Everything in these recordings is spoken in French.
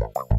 Bye-bye.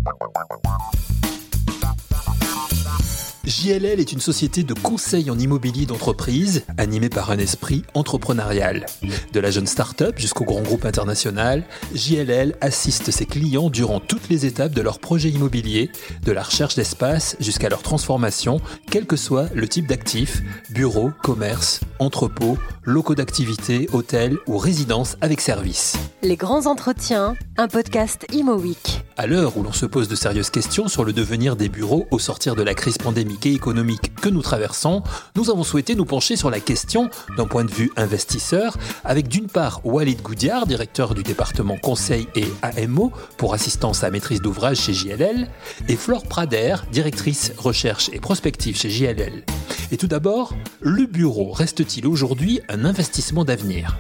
JLL est une société de conseil en immobilier d'entreprise animée par un esprit entrepreneurial. De la jeune start-up jusqu'au grand groupe international, JLL assiste ses clients durant toutes les étapes de leur projet immobilier, de la recherche d'espace jusqu'à leur transformation, quel que soit le type d'actif, bureau, commerce, entrepôt, locaux d'activité, hôtel ou résidence avec service. Les grands entretiens, un podcast Imo Week. À l'heure où l'on se pose de sérieuses questions sur le devenir des bureaux au sortir de la crise pandémique économique que nous traversons, nous avons souhaité nous pencher sur la question d'un point de vue investisseur, avec d'une part Walid Goudiard, directeur du département conseil et AMO pour assistance à maîtrise d'ouvrage chez JLL, et Flore Prader, directrice recherche et prospective chez JLL. Et tout d'abord, le bureau reste-t-il aujourd'hui un investissement d'avenir?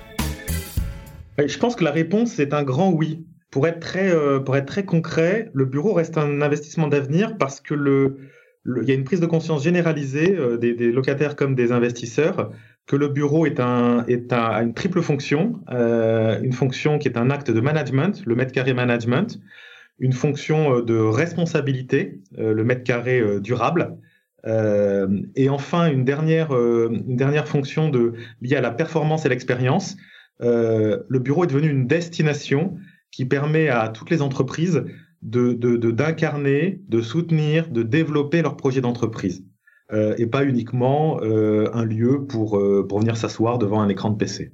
Je pense que la réponse est un grand oui. Euh, pour être très concret, le bureau reste un investissement d'avenir parce que le, il y a une prise de conscience généralisée euh, des, locataires comme des investisseurs que le bureau est un, une triple fonction, euh, une fonction qui est un acte de management, le mètre carré management, une fonction euh, de responsabilité, le mètre carré durable, et enfin une dernière, une dernière fonction de, liée à la performance et l'expérience. le bureau est devenu une destination qui permet à toutes les entreprises de d'incarner, de, soutenir, de développer leur projet d'entreprise. Euh, et pas uniquement euh, un lieu pour, euh, pour venir s'asseoir devant un écran de PC.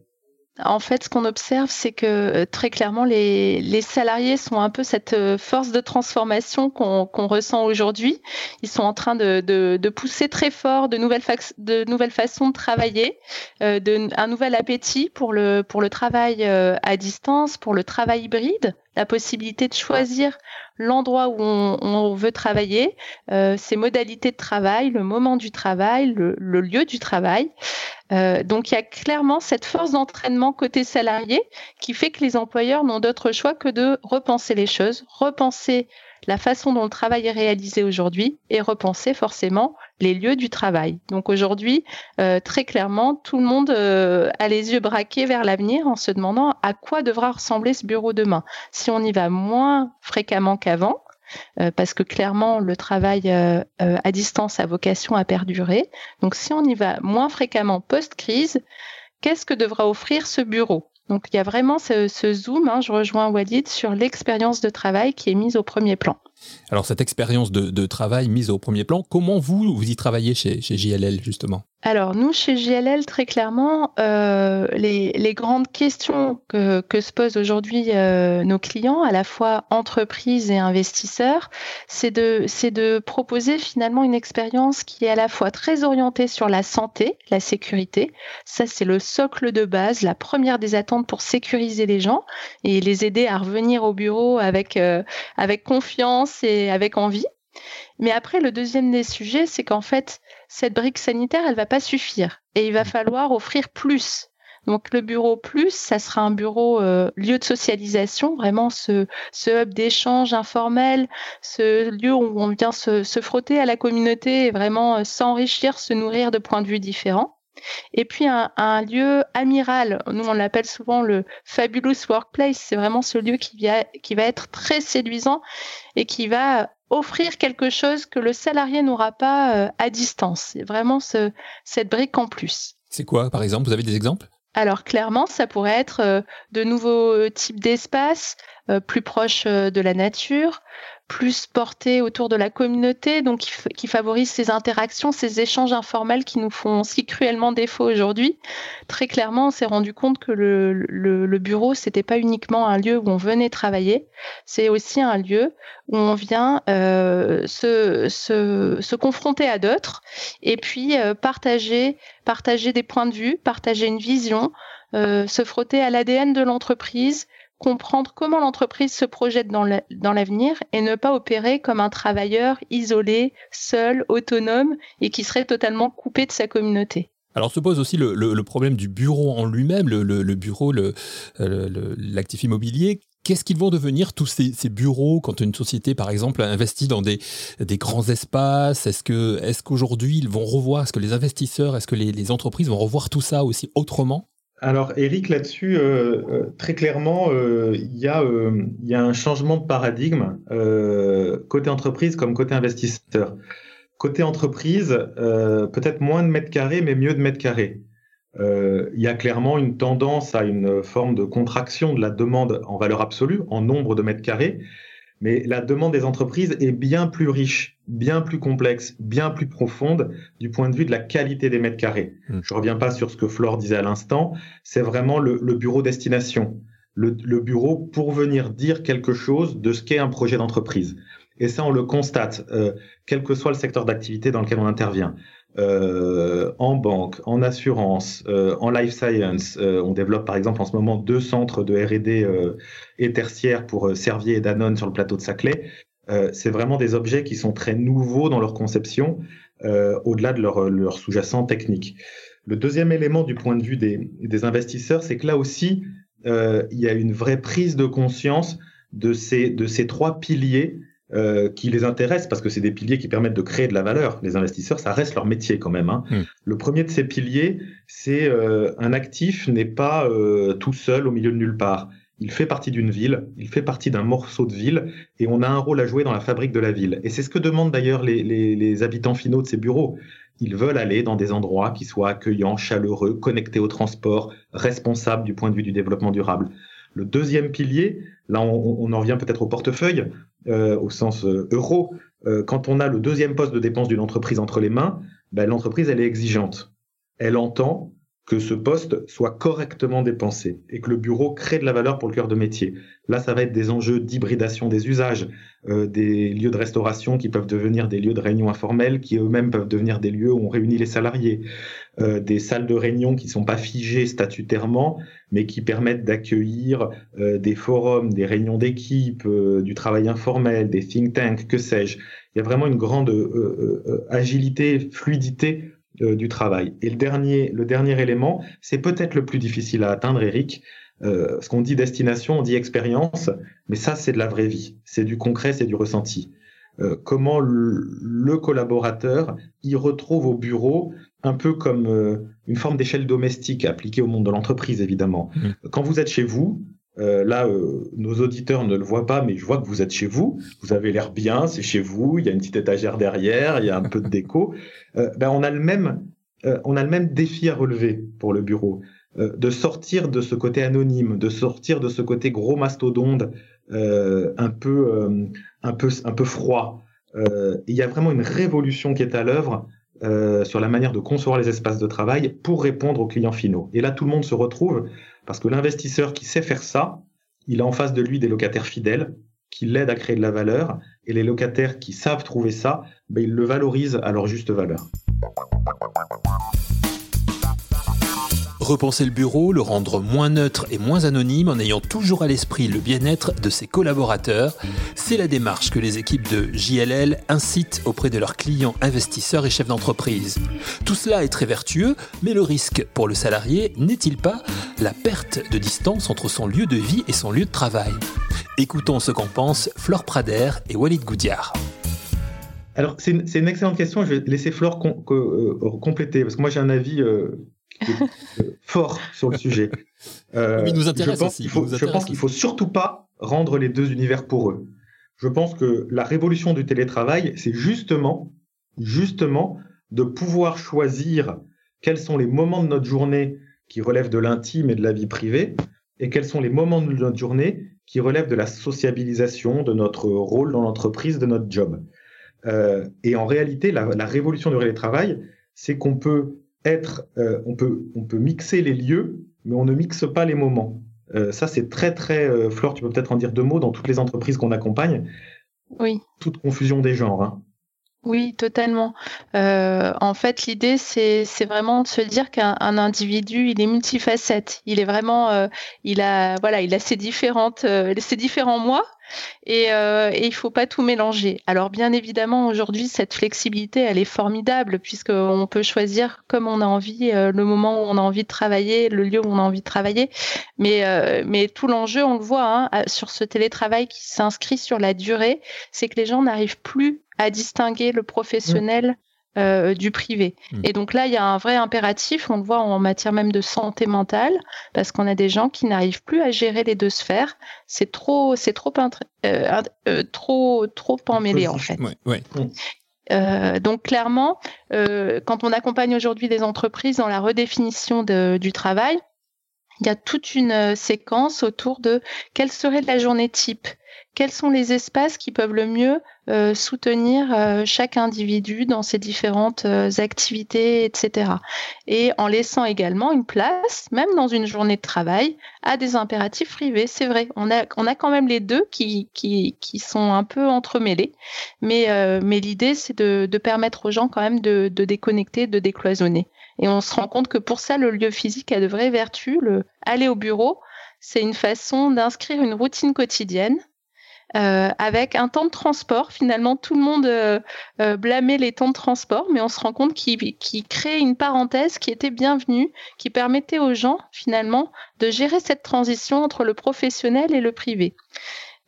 En fait, ce qu'on observe, c'est que très clairement, les, les, salariés sont un peu cette force de transformation qu'on qu ressent aujourd'hui. Ils sont en train de, de, de, pousser très fort de nouvelles, de nouvelles façons de travailler, de, un nouvel appétit pour le, pour le travail à distance, pour le travail hybride, la possibilité de choisir l'endroit où on, on, veut travailler, euh, ses modalités de travail, le moment du travail, le, le lieu du travail. Euh, donc il y a clairement cette force d'entraînement côté salarié qui fait que les employeurs n'ont d'autre choix que de repenser les choses, repenser la façon dont le travail est réalisé aujourd'hui et repenser forcément les lieux du travail. Donc aujourd'hui, euh, très clairement, tout le monde euh, a les yeux braqués vers l'avenir en se demandant à quoi devra ressembler ce bureau demain. Si on y va moins fréquemment qu'avant, euh, parce que clairement le travail à distance a vocation à perdurer. Donc si on y va moins fréquemment post-crise, qu'est-ce que devra offrir ce bureau? Donc il y a vraiment ce, zoom, hein, je rejoins Walid, sur l'expérience de travail qui est mise au premier plan. Alors cette expérience de, travail mise au premier plan, comment vous, vous y travaillez chez, chez JLL justement? Alors nous, chez JLL, très clairement, euh, les, les, grandes questions que, que se posent aujourd'hui euh, nos clients, à la fois entreprises et investisseurs, c'est de, de proposer finalement une expérience qui est à la fois très orientée sur la santé, la sécurité. Ça, c'est le socle de base, la première des attentes pour sécuriser les gens et les aider à revenir au bureau avec, euh, avec confiance et avec envie. Mais après, le deuxième des sujets, c'est qu'en fait, cette brique sanitaire, elle va pas suffire. Et il va falloir offrir plus. Donc le bureau plus, ça sera un bureau euh, lieu de socialisation, vraiment ce, ce hub d'échange informel, ce lieu où on vient se, se frotter à la communauté et vraiment euh, s'enrichir, se nourrir de points de vue différents. Et puis un, un lieu amiral, nous on l'appelle souvent le fabulous workplace, c'est vraiment ce lieu qui, via, qui va être très séduisant et qui va offrir quelque chose que le salarié n'aura pas euh, à distance. C'est vraiment ce, cette brique en plus. C'est quoi, par exemple? Vous avez des exemples? Alors, clairement, ça pourrait être euh, de nouveaux types d'espaces euh, plus proches de la nature, plus porté autour de la communauté, donc qui, qui, favorise ces interactions, ces échanges informels qui nous font si cruellement défaut aujourd'hui. Très clairement, on s'est rendu compte que le, le, le bureau, c'était pas uniquement un lieu où on venait travailler, c'est aussi un lieu où on vient euh, se, se, se, confronter à d'autres et puis euh, partager, partager des points de vue, partager une vision, euh, se frotter à l'ADN de l'entreprise, comprendre comment l'entreprise se projette dans l'avenir et ne pas opérer comme un travailleur isolé, seul, autonome et qui serait totalement coupé de sa communauté. Alors se pose aussi le, le, problème du bureau en lui-même, le, le, bureau, l'actif immobilier. Qu'est-ce qu'ils vont devenir tous ces, ces, bureaux quand une société, par exemple, investit dans des, des grands espaces? Est-ce que, est-ce qu'aujourd'hui ils vont revoir Est-ce que les investisseurs, est-ce que les entreprises vont revoir tout ça aussi autrement? Alors, Eric, là-dessus, euh, euh, très clairement, euh, il y, a un changement de paradigme côté entreprise comme côté investisseur. Côté entreprise, peut-être moins de mètres carrés, mais mieux de mètres carrés. Il y a clairement une tendance à une forme de contraction de la demande en valeur absolue, en nombre de mètres carrés, mais la demande des entreprises est bien plus riche, bien plus complexe, bien plus profonde du point de vue de la qualité des mètres carrés. Hmm. Je ne reviens pas sur ce que Flore disait à l'instant, c'est vraiment le, bureau destination, le, bureau pour venir dire quelque chose de ce qu'est un projet d'entreprise. Et ça, on le constate, euh, quel que soit le secteur d'activité dans lequel on intervient. Euh, en banque, en assurance, euh, en life science. Euh, on développe par exemple en ce moment deux centres de R&D et tertiaires pour Servier et Danone sur le plateau de Saclay. c'est vraiment des objets qui sont très nouveaux dans leur conception, au-delà de leur, leur sous-jacent technique. Le deuxième élément du point de vue des, des investisseurs, c'est que là aussi, il y a une vraie prise de conscience de ces, de ces trois piliers euh, qui les intéressent parce que c'est des piliers qui permettent de créer de la valeur. Les investisseurs, ça reste leur métier quand même. Hein. Hmm. Le premier de ces piliers, c'est euh, un actif n'est pas euh, tout seul au milieu de nulle part. Il fait partie d'une ville, il fait partie d'un morceau de ville, et on a un rôle à jouer dans la fabrique de la ville. Et c'est ce que demandent d'ailleurs les, les, les habitants finaux de ces bureaux. Ils veulent aller dans des endroits qui soient accueillants, chaleureux, connectés au transport, responsables du point de vue du développement durable. Le deuxième pilier, là on, on en revient peut-être au portefeuille, euh, au sens euh, euro, euh, quand on a le deuxième poste de dépense d'une entreprise entre les mains, ben, l'entreprise, elle est exigeante. Elle entend que ce poste soit correctement dépensé et que le bureau crée de la valeur pour le cœur de métier. Là, ça va être des enjeux d'hybridation des usages, des lieux de restauration qui peuvent devenir des lieux de réunion informels, qui eux-mêmes peuvent devenir des lieux où on réunit les salariés, euh, des salles de réunion qui sont pas figées statutairement, mais qui permettent d'accueillir euh, des forums, des réunions d'équipe, du travail informel, des think tanks, que sais-je. Il y a vraiment une grande agilité, fluidité euh, du travail. Et le dernier, le dernier élément, c'est peut-être le plus difficile à atteindre, Eric. Euh, ce qu'on dit destination, on dit expérience, mais ça, c'est de la vraie vie. C'est du concret, c'est du ressenti. Euh, comment le, collaborateur y retrouve au bureau un peu comme une forme d'échelle domestique appliquée au monde de l'entreprise, évidemment. Mmh. Quand vous êtes chez vous, euh, là, euh, nos auditeurs ne le voient pas, mais je vois que vous êtes chez vous. Vous avez l'air bien, c'est chez vous. Il y a une petite étagère derrière, il y a un peu de déco. Euh, ben, on a le même, on a le même défi à relever pour le bureau, de sortir de ce côté anonyme, de sortir de ce côté gros mastodonte, un peu, un peu, un peu froid. il y a vraiment une révolution qui est à l'œuvre. Sur la manière de concevoir les espaces de travail pour répondre aux clients finaux. Et là, tout le monde se retrouve parce que l'investisseur qui sait faire ça, il a en face de lui des locataires fidèles qui l'aident à créer de la valeur, et les locataires qui savent trouver ça, ben, ils le valorisent à leur juste valeur. Repenser le bureau, le rendre moins neutre et moins anonyme en ayant toujours à l'esprit le bien-être de ses collaborateurs, c'est la démarche que les équipes de JLL incitent auprès de leurs clients investisseurs et chefs d'entreprise. Tout cela est très vertueux, mais le risque pour le salarié n'est-il pas la perte de distance entre son lieu de vie et son lieu de travail? Écoutons ce qu'en pensent Flore Prader et Walid Goudiard. Alors, c'est une, excellente question. Je vais laisser Flore euh, compléter, parce que moi, j'ai un avis euh, fort sur le sujet. Euh, nous intéresse je pense qu'il faut, je pense qu'il faut surtout pas rendre les deux univers pour eux. Je pense que la révolution du télétravail, c'est justement, justement, de pouvoir choisir quels sont les moments de notre journée qui relèvent de l'intime et de la vie privée, et quels sont les moments de notre journée qui relèvent de la sociabilisation, de notre rôle dans l'entreprise, de notre job. Euh, et en réalité, la, la révolution du télétravail, c'est qu'on peut être, euh, on, peut, on peut mixer les lieux, mais on ne mixe pas les moments. Euh, ça, c'est très, très. Euh, Flore, tu peux peut-être en dire deux mots dans toutes les entreprises qu'on accompagne. Oui. Toute confusion des genres. Hein. Oui, totalement. en fait, l'idée, c'est vraiment de se dire qu'un individu, il est multifacette. Il est vraiment, il a, voilà, il a ses différentes, ses différents mois, et, euh, et il faut pas tout mélanger. Alors bien évidemment, aujourd'hui, cette flexibilité, elle est formidable puisqu'on peut choisir comme on a envie, euh, le moment où on a envie de travailler, le lieu où on a envie de travailler. Mais, euh, mais tout l'enjeu, on le voit hein, sur ce télétravail qui s'inscrit sur la durée, c'est que les gens n'arrivent plus à distinguer le professionnel euh, du privé. Hmm. Et donc là, il y a un vrai impératif, on le voit en matière même de santé mentale, parce qu'on a des gens qui n'arrivent plus à gérer les deux sphères. C'est trop, c'est trop, euh, euh, trop, trop emmêlé en fait. Hmm. donc clairement, quand on accompagne aujourd'hui des entreprises dans la redéfinition du travail, il y a toute une séquence autour de quelle serait la journée type quels sont les espaces qui peuvent le mieux euh, soutenir euh, chaque individu dans ses différentes euh, activités, etc. Et en laissant également une place, même dans une journée de travail, à des impératifs privés. C'est vrai, on a, quand même les deux qui, sont un peu entremêlés, mais, l'idée, c'est de, de, permettre aux gens quand même de, de déconnecter, de décloisonner. Et on se rend compte que pour ça, le lieu physique a de vraies vertus. Le aller au bureau, c'est une façon d'inscrire une routine quotidienne euh, avec un temps de transport. Finalement, tout le monde euh, euh, blâmait les temps de transport, mais on se rend compte qu'il crée une parenthèse qui était bienvenue, qui permettait aux gens, finalement, de gérer cette transition entre le professionnel et le privé.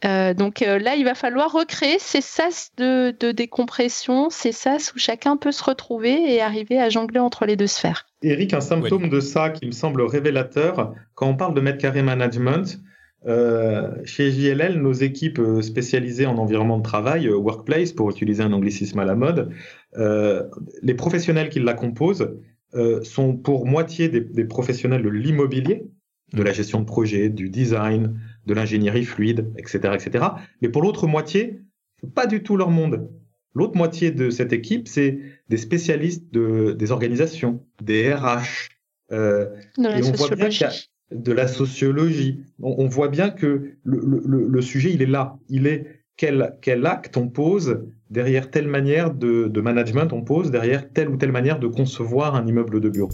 donc là, il va falloir recréer ces sas de, de décompression, ces sas où chacun peut se retrouver et arriver à jongler entre les deux sphères. Eric, un symptôme de ça qui me semble révélateur, quand on parle de mètre carré management, euh, chez JLL, nos équipes euh, spécialisées en environnement de travail, euh, workplace, pour utiliser un anglicisme à la mode, les professionnels qui la composent sont pour moitié des, professionnels de l'immobilier, de la gestion de projet, du design, de l'ingénierie fluide, etc., etc. Mais pour l'autre moitié, pas du tout leur monde. L'autre moitié de cette équipe, c'est des spécialistes de, des organisations, des RH. de la sociologie de la sociologie. On, voit bien que le, sujet, il est là. Il est quel, quel acte on pose derrière telle manière de, de management on pose, derrière telle ou telle manière de concevoir un immeuble de bureau.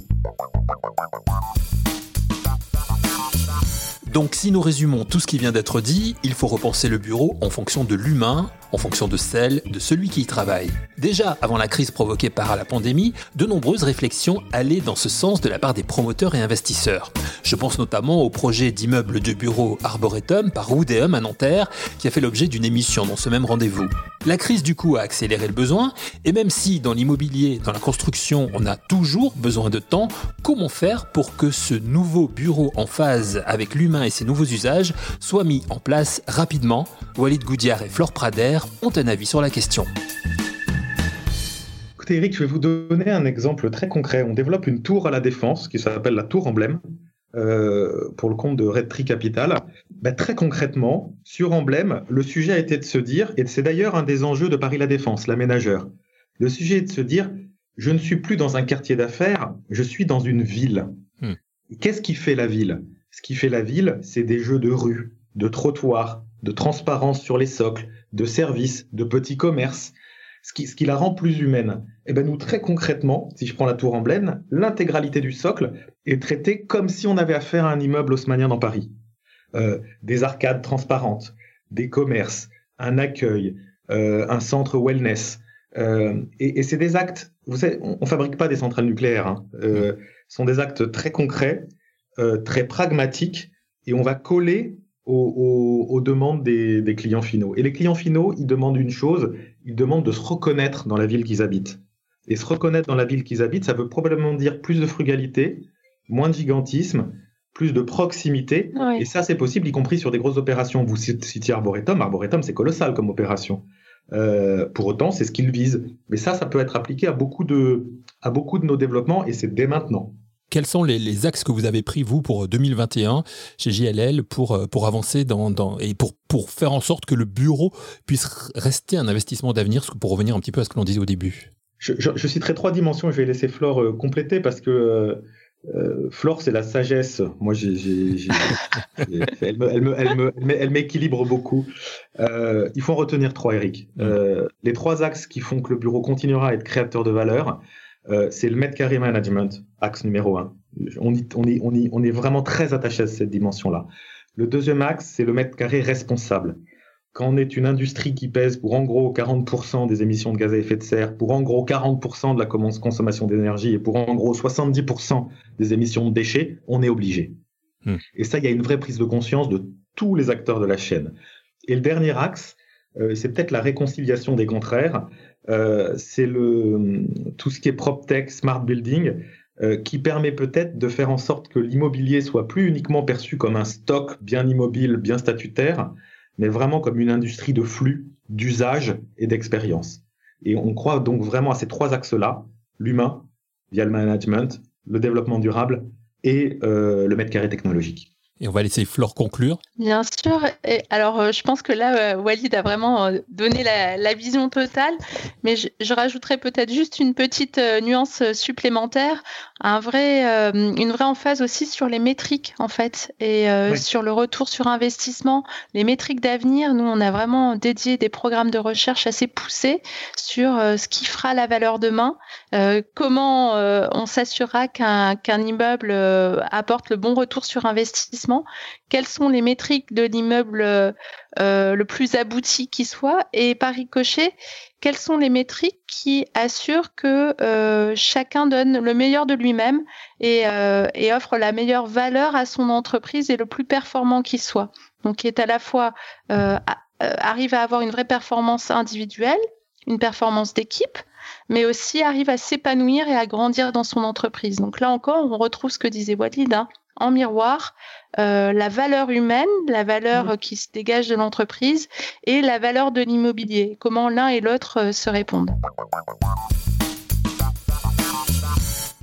Donc si nous résumons tout ce qui vient d'être dit, il faut repenser le bureau en fonction de l'humain, en fonction de celle de celui qui y travaille. Déjà, avant la crise provoquée par la pandémie, de nombreuses réflexions allaient dans ce sens de la part des promoteurs et investisseurs. Je pense notamment au projet d'immeuble de bureau Arboretum par Woodéum à Nanterre, qui a fait l'objet d'une émission dans ce même rendez-vous. La crise du coup a accéléré le besoin, et même si dans l'immobilier, dans la construction, on a toujours besoin de temps, comment faire pour que ce nouveau bureau en phase avec l'humain et ses nouveaux usages soient mis en place rapidement. Walid Goudiar et Flore Prader ont un avis sur la question. Écoutez Eric, je vais vous donner un exemple très concret. On développe une tour à la défense qui s'appelle la tour emblème. Euh, pour le compte de Red Tree Capital. Ben, très concrètement, sur Emblème, le sujet a été de se dire, et c'est d'ailleurs un des enjeux de Paris La Défense, l'aménageur, le sujet est de se dire, je ne suis plus dans un quartier d'affaires, je suis dans une ville. Hmm. Qu'est-ce qui fait la ville? Ce qui fait la ville, c'est des jeux de rue, de trottoirs, de transparence sur les socles, de services, de petits commerces, ce qui, ce qui la rend plus humaine. Et eh ben nous, très concrètement, si je prends la tour emblème, l'intégralité du socle est traitée comme si on avait affaire à un immeuble haussmanien dans Paris. Euh, des arcades transparentes, des commerces, un accueil, euh, un centre wellness. Euh, et, et c'est des actes, vous savez, on, ne fabrique pas des centrales nucléaires, hein, euh, ce sont des actes très concrets très pragmatique et on va coller aux, demandes des, clients finaux. Et les clients finaux, ils demandent une chose, ils demandent de se reconnaître dans la ville qu'ils habitent. Et se reconnaître dans la ville qu'ils habitent, ça veut probablement dire plus de frugalité, moins de gigantisme, plus de proximité. Et ça, c'est possible, y compris sur des grosses opérations. Vous citiez Arboretum. Arboretum, c'est colossal comme opération. Euh, pour autant, c'est ce qu'ils visent. Mais ça, ça peut être appliqué à beaucoup de, à beaucoup de nos développements et c'est dès maintenant. Quels sont les, axes que vous avez pris, vous, pour 2021 chez JLL pour, euh, pour avancer dans, dans, et pour, pour faire en sorte que le bureau puisse rester un investissement d'avenir, pour revenir un petit peu à ce que l'on disait au début je, je, citerai trois dimensions je vais laisser Flore euh, compléter parce que euh, Flore, c'est la sagesse. Moi, elle, m'équilibre beaucoup. il faut en retenir trois, Eric. Mm. les trois axes qui font que le bureau continuera à être créateur de valeur, euh, c'est le mètre carré management, axe numéro un. On, on, est vraiment très attaché à cette dimension-là. Le deuxième axe, c'est le mètre carré responsable. Quand on est une industrie qui pèse pour en gros 40% des émissions de gaz à effet de serre, pour en gros 40% de la consommation d'énergie et pour en gros 70% des émissions de déchets, on est obligé. Hmm. Et ça, il y a une vraie prise de conscience de tous les acteurs de la chaîne. Et le dernier axe, c'est peut-être la réconciliation des contraires. C'est le tout ce qui est PropTech, Smart Building, qui permet peut-être de faire en sorte que l'immobilier soit plus uniquement perçu comme un stock bien immobile, bien statutaire, mais vraiment comme une industrie de flux, d'usage et d'expérience. Et on croit donc vraiment à ces trois axes-là, l'humain, via le management, le développement durable et euh, le mètre carré technologique. Et on va laisser Flore conclure. Bien sûr. Et alors, euh, je pense que là, euh, Walid a vraiment euh, donné la, vision totale, mais je, je rajouterais peut-être juste une petite nuance supplémentaire, un vrai, une vraie emphase aussi sur les métriques en fait, et sur le retour sur investissement, les métriques d'avenir. Nous, on a vraiment dédié des programmes de recherche assez poussés sur ce qui fera la valeur demain, comment on s'assurera qu'un qu'un immeuble apporte le bon retour sur investissement quelles sont les métriques de l'immeuble euh, le plus abouti qui soit, et par ricochet, quelles sont les métriques qui assurent que euh, chacun donne le meilleur de lui-même euh, et, offre la meilleure valeur à son entreprise et le plus performant qui soit? Donc, qui est à la fois arrive à avoir une vraie performance individuelle, une performance d'équipe, mais aussi arrive à s'épanouir et à grandir dans son entreprise. Donc là encore, on retrouve ce que disait Walid, hein, en miroir euh, la valeur humaine, la valeur mmh. qui se dégage de l'entreprise et la valeur de l'immobilier, comment l'un et l'autre euh, se répondent.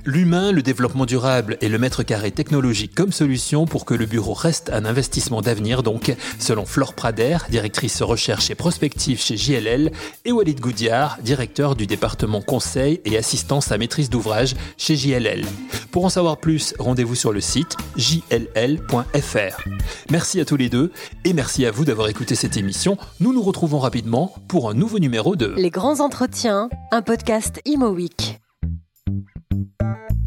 L'humain, le développement durable et le mètre carré technologique comme solution pour que le bureau reste un investissement d'avenir, donc, selon Flore Prader, directrice recherche et prospective chez JLL, et Walid Goudiard, directeur du département conseil et assistance à maîtrise d'ouvrage chez JLL. Pour en savoir plus, rendez-vous sur le site jll.fr. Merci à tous les deux et merci à vous d'avoir écouté cette émission. Nous nous retrouvons rapidement pour un nouveau numéro de Les grands entretiens, un podcast Imo. Thank you.